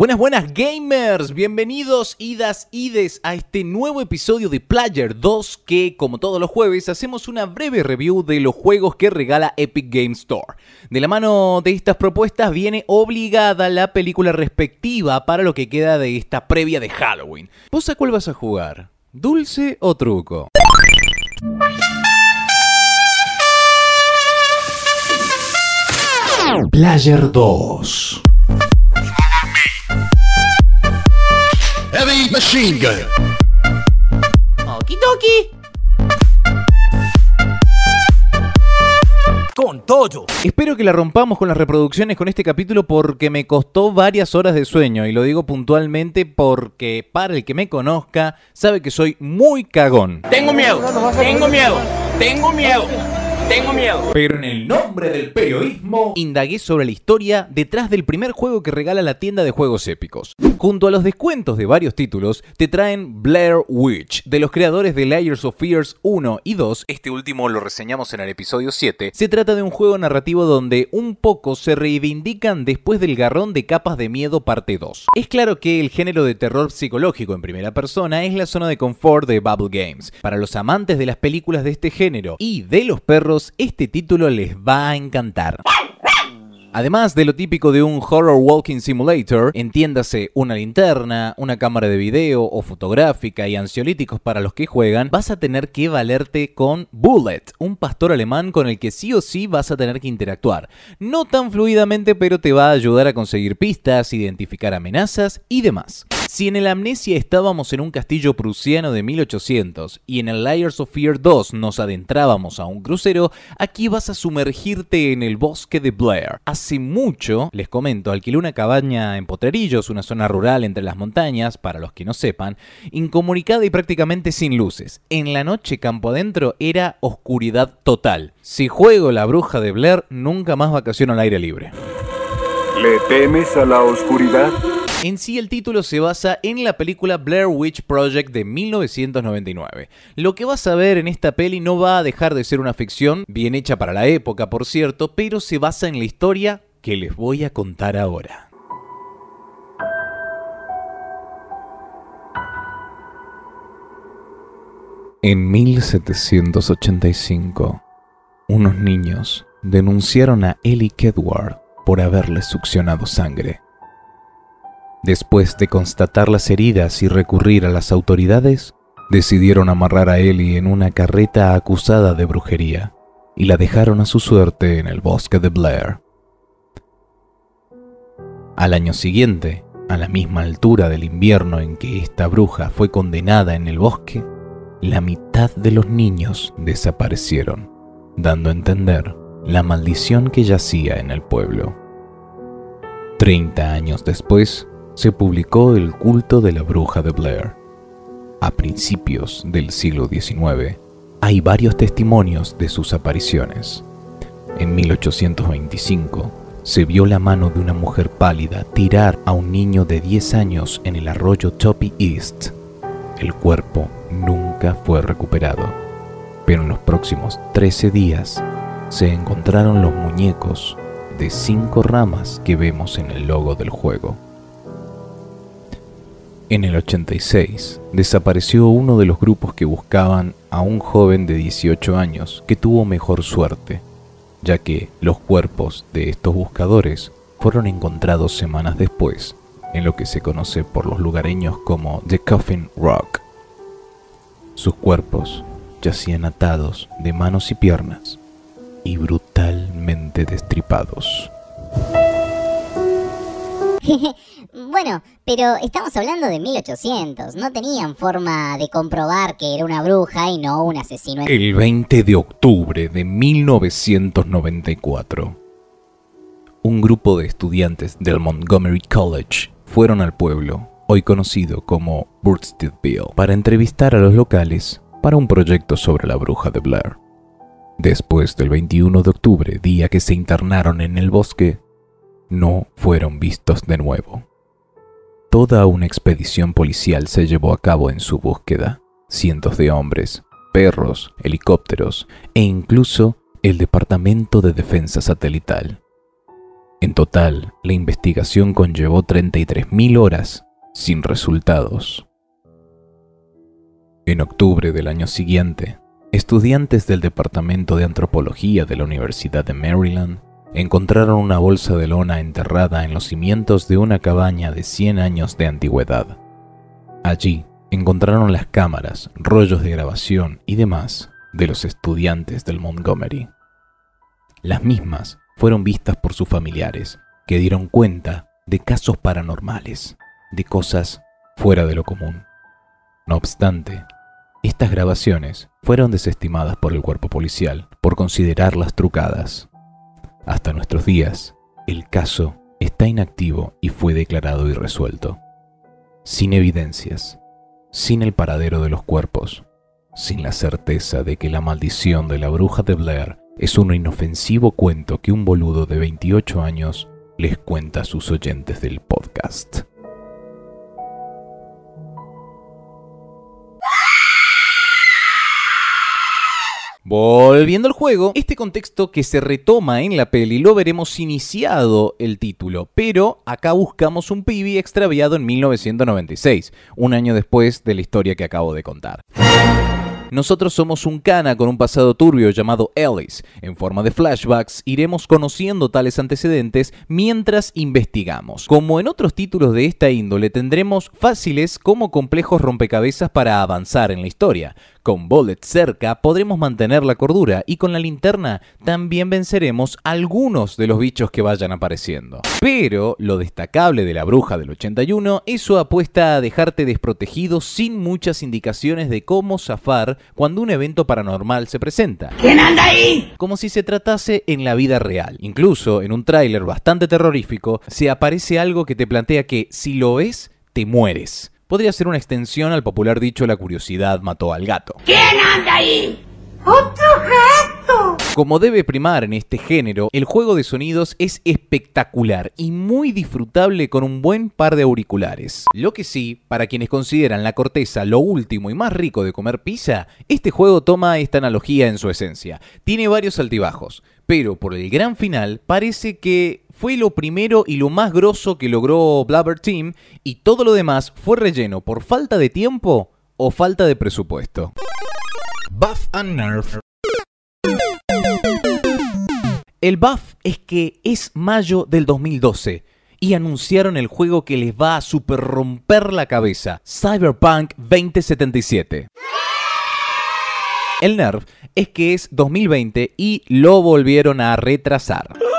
Buenas, buenas gamers, bienvenidos idas ides a este nuevo episodio de Player 2 que como todos los jueves hacemos una breve review de los juegos que regala Epic Game Store. De la mano de estas propuestas viene obligada la película respectiva para lo que queda de esta previa de Halloween. ¿Vos a cuál vas a jugar? ¿Dulce o truco? Player 2 Machine Gun. Okidoki. Con todo. Espero que la rompamos con las reproducciones con este capítulo porque me costó varias horas de sueño y lo digo puntualmente porque para el que me conozca sabe que soy muy cagón. Tengo miedo. Tengo miedo. Tengo miedo. Tengo miedo. Pero en el nombre del periodismo indagué sobre la historia detrás del primer juego que regala la tienda de juegos épicos. Junto a los descuentos de varios títulos, te traen Blair Witch, de los creadores de Layers of Fears 1 y 2. Este último lo reseñamos en el episodio 7. Se trata de un juego narrativo donde un poco se reivindican después del garrón de capas de miedo parte 2. Es claro que el género de terror psicológico en primera persona es la zona de confort de Bubble Games. Para los amantes de las películas de este género y de los perros, este título les va a encantar. Además de lo típico de un Horror Walking Simulator, entiéndase una linterna, una cámara de video o fotográfica y ansiolíticos para los que juegan, vas a tener que valerte con Bullet, un pastor alemán con el que sí o sí vas a tener que interactuar. No tan fluidamente, pero te va a ayudar a conseguir pistas, identificar amenazas y demás. Si en el Amnesia estábamos en un castillo prusiano de 1800 y en el Layers of Fear 2 nos adentrábamos a un crucero, aquí vas a sumergirte en el bosque de Blair. Hace mucho, les comento, alquilé una cabaña en Potrerillos, una zona rural entre las montañas, para los que no sepan, incomunicada y prácticamente sin luces. En la noche campo adentro era oscuridad total. Si juego la bruja de Blair, nunca más vacaciono al aire libre. ¿Le temes a la oscuridad? En sí el título se basa en la película Blair Witch Project de 1999. Lo que vas a ver en esta peli no va a dejar de ser una ficción, bien hecha para la época por cierto, pero se basa en la historia que les voy a contar ahora. En 1785, unos niños denunciaron a Ellie Kedward por haberles succionado sangre. Después de constatar las heridas y recurrir a las autoridades, decidieron amarrar a Ellie en una carreta acusada de brujería y la dejaron a su suerte en el bosque de Blair. Al año siguiente, a la misma altura del invierno en que esta bruja fue condenada en el bosque, la mitad de los niños desaparecieron, dando a entender la maldición que yacía en el pueblo. Treinta años después, se publicó El culto de la bruja de Blair. A principios del siglo XIX, hay varios testimonios de sus apariciones. En 1825, se vio la mano de una mujer pálida tirar a un niño de 10 años en el arroyo Toppy East. El cuerpo nunca fue recuperado, pero en los próximos 13 días se encontraron los muñecos de cinco ramas que vemos en el logo del juego. En el 86 desapareció uno de los grupos que buscaban a un joven de 18 años que tuvo mejor suerte, ya que los cuerpos de estos buscadores fueron encontrados semanas después en lo que se conoce por los lugareños como The Coffin Rock. Sus cuerpos yacían atados de manos y piernas y brutalmente destripados. bueno, pero estamos hablando de 1800. No tenían forma de comprobar que era una bruja y no un asesino. El 20 de octubre de 1994, un grupo de estudiantes del Montgomery College fueron al pueblo, hoy conocido como Burstedville, para entrevistar a los locales para un proyecto sobre la bruja de Blair. Después del 21 de octubre, día que se internaron en el bosque, no fueron vistos de nuevo. Toda una expedición policial se llevó a cabo en su búsqueda. Cientos de hombres, perros, helicópteros e incluso el Departamento de Defensa Satelital. En total, la investigación conllevó 33.000 horas sin resultados. En octubre del año siguiente, estudiantes del Departamento de Antropología de la Universidad de Maryland encontraron una bolsa de lona enterrada en los cimientos de una cabaña de 100 años de antigüedad. Allí encontraron las cámaras, rollos de grabación y demás de los estudiantes del Montgomery. Las mismas fueron vistas por sus familiares, que dieron cuenta de casos paranormales, de cosas fuera de lo común. No obstante, estas grabaciones fueron desestimadas por el cuerpo policial por considerarlas trucadas. Hasta nuestros días, el caso está inactivo y fue declarado irresuelto. Sin evidencias, sin el paradero de los cuerpos, sin la certeza de que la maldición de la bruja de Blair es un inofensivo cuento que un boludo de 28 años les cuenta a sus oyentes del podcast. Volviendo al juego, este contexto que se retoma en la peli lo veremos iniciado el título, pero acá buscamos un pibi extraviado en 1996, un año después de la historia que acabo de contar. Nosotros somos un cana con un pasado turbio llamado Ellis. En forma de flashbacks iremos conociendo tales antecedentes mientras investigamos. Como en otros títulos de esta índole tendremos fáciles como complejos rompecabezas para avanzar en la historia. Con Bullet cerca podremos mantener la cordura y con la linterna también venceremos algunos de los bichos que vayan apareciendo. Pero lo destacable de la bruja del 81 es su apuesta a dejarte desprotegido sin muchas indicaciones de cómo zafar cuando un evento paranormal se presenta. ¿Quién anda ahí? Como si se tratase en la vida real. Incluso en un tráiler bastante terrorífico se aparece algo que te plantea que si lo ves, te mueres podría ser una extensión al popular dicho la curiosidad mató al gato. ¿Quién anda ahí? ¡Otro gato! Como debe primar en este género, el juego de sonidos es espectacular y muy disfrutable con un buen par de auriculares. Lo que sí, para quienes consideran la corteza lo último y más rico de comer pizza, este juego toma esta analogía en su esencia. Tiene varios altibajos, pero por el gran final parece que fue lo primero y lo más grosso que logró Blabber Team y todo lo demás fue relleno por falta de tiempo o falta de presupuesto. Buff and Nerf. El buff es que es mayo del 2012 y anunciaron el juego que les va a super romper la cabeza, Cyberpunk 2077. El nerf es que es 2020 y lo volvieron a retrasar.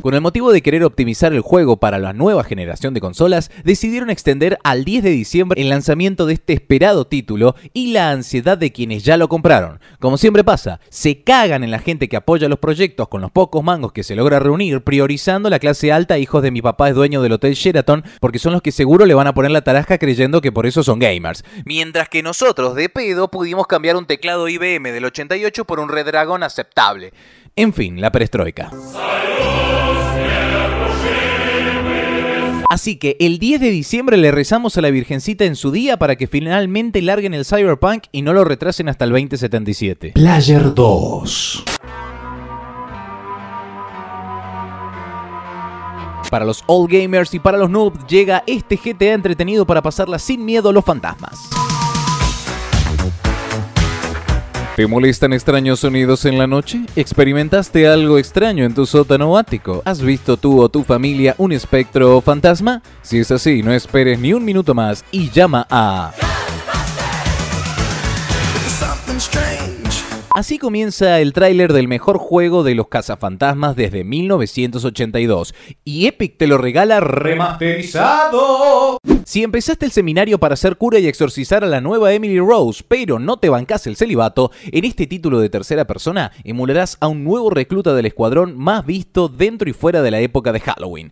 Con el motivo de querer optimizar el juego para la nueva generación de consolas, decidieron extender al 10 de diciembre el lanzamiento de este esperado título y la ansiedad de quienes ya lo compraron. Como siempre pasa, se cagan en la gente que apoya los proyectos con los pocos mangos que se logra reunir, priorizando la clase alta, hijos de mi papá es dueño del Hotel Sheraton, porque son los que seguro le van a poner la tarasca creyendo que por eso son gamers. Mientras que nosotros, de pedo, pudimos cambiar un teclado IBM del 88 por un Redragon aceptable. En fin, la perestroika. Así que el 10 de diciembre le rezamos a la Virgencita en su día para que finalmente larguen el Cyberpunk y no lo retrasen hasta el 2077. Player 2. Para los old gamers y para los noobs llega este GTA entretenido para pasarla sin miedo a los fantasmas. ¿Te molestan extraños sonidos en la noche? ¿Experimentaste algo extraño en tu sótano ático? ¿Has visto tú o tu familia un espectro o fantasma? Si es así, no esperes ni un minuto más y llama a... Así comienza el tráiler del mejor juego de los cazafantasmas desde 1982 y Epic te lo regala remasterizado. Si empezaste el seminario para ser cura y exorcizar a la nueva Emily Rose, pero no te bancas el celibato, en este título de tercera persona emularás a un nuevo recluta del escuadrón más visto dentro y fuera de la época de Halloween.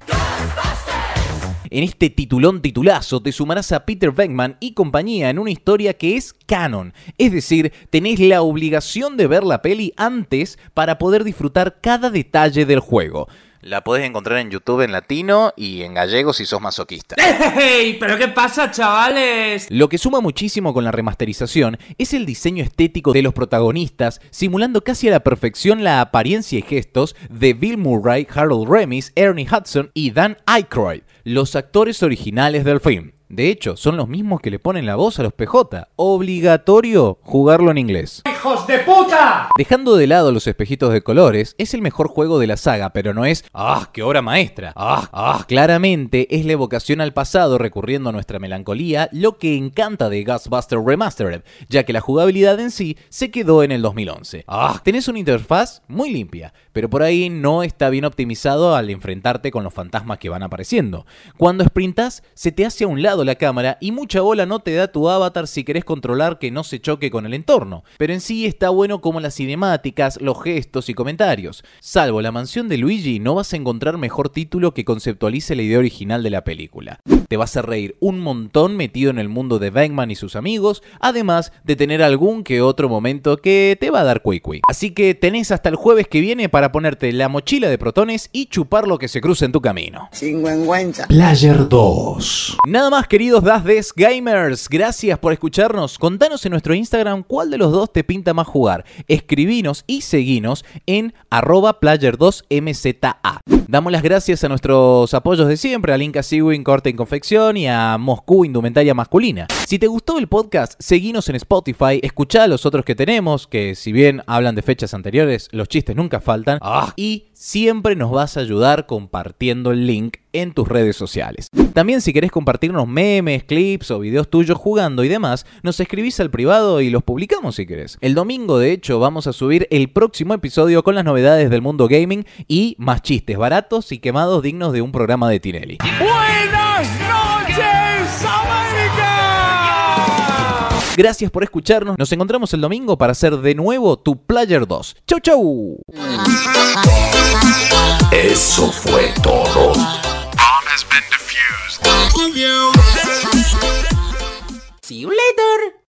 En este titulón titulazo te sumarás a Peter Venkman y compañía en una historia que es canon, es decir, tenés la obligación de ver la peli antes para poder disfrutar cada detalle del juego. La podés encontrar en YouTube en latino y en gallego si sos masoquista. ¡Ey! ¿Pero qué pasa, chavales? Lo que suma muchísimo con la remasterización es el diseño estético de los protagonistas, simulando casi a la perfección la apariencia y gestos de Bill Murray, Harold Remis, Ernie Hudson y Dan Aykroyd, los actores originales del film. De hecho, son los mismos que le ponen la voz a los PJ. Obligatorio jugarlo en inglés. ¡Hijos de puta! Dejando de lado los espejitos de colores, es el mejor juego de la saga, pero no es ¡Ah, qué obra maestra! ¡Ah, ah! Claramente es la evocación al pasado recurriendo a nuestra melancolía, lo que encanta de Ghostbusters Remastered, ya que la jugabilidad en sí se quedó en el 2011. ¡Ah! Tenés una interfaz muy limpia, pero por ahí no está bien optimizado al enfrentarte con los fantasmas que van apareciendo. Cuando sprintas, se te hace a un lado la cámara y mucha bola no te da tu avatar si querés controlar que no se choque con el entorno. Pero en sí está bueno como las cinemáticas, los gestos y comentarios. Salvo la mansión de Luigi, no vas a encontrar mejor título que conceptualice la idea original de la película. Te vas a reír un montón metido en el mundo de Bangman y sus amigos, además de tener algún que otro momento que te va a dar cuicui. Así que tenés hasta el jueves que viene para ponerte la mochila de protones y chupar lo que se cruce en tu camino. Player 2. Nada más queridos Dasdes Gamers, gracias por escucharnos. Contanos en nuestro Instagram cuál de los dos te pinta más jugar. Escribinos y seguinos en arroba player2mza. Damos las gracias a nuestros apoyos de siempre, a Sewing Corte en Confección y a Moscú Indumentaria Masculina. Si te gustó el podcast, seguinos en Spotify, escuchá los otros que tenemos, que si bien hablan de fechas anteriores, los chistes nunca faltan. Y siempre nos vas a ayudar compartiendo el link en tus redes sociales. También si querés compartirnos memes, clips o videos tuyos jugando y demás, nos escribís al privado y los publicamos si querés. El domingo de hecho vamos a subir el próximo episodio con las novedades del mundo gaming y más chistes baratos y quemados dignos de un programa de Tinelli. ¡Buenas noches, América! Gracias por escucharnos, nos encontramos el domingo para hacer de nuevo tu Player 2. ¡Chau chau! Eso fue todo. See you later!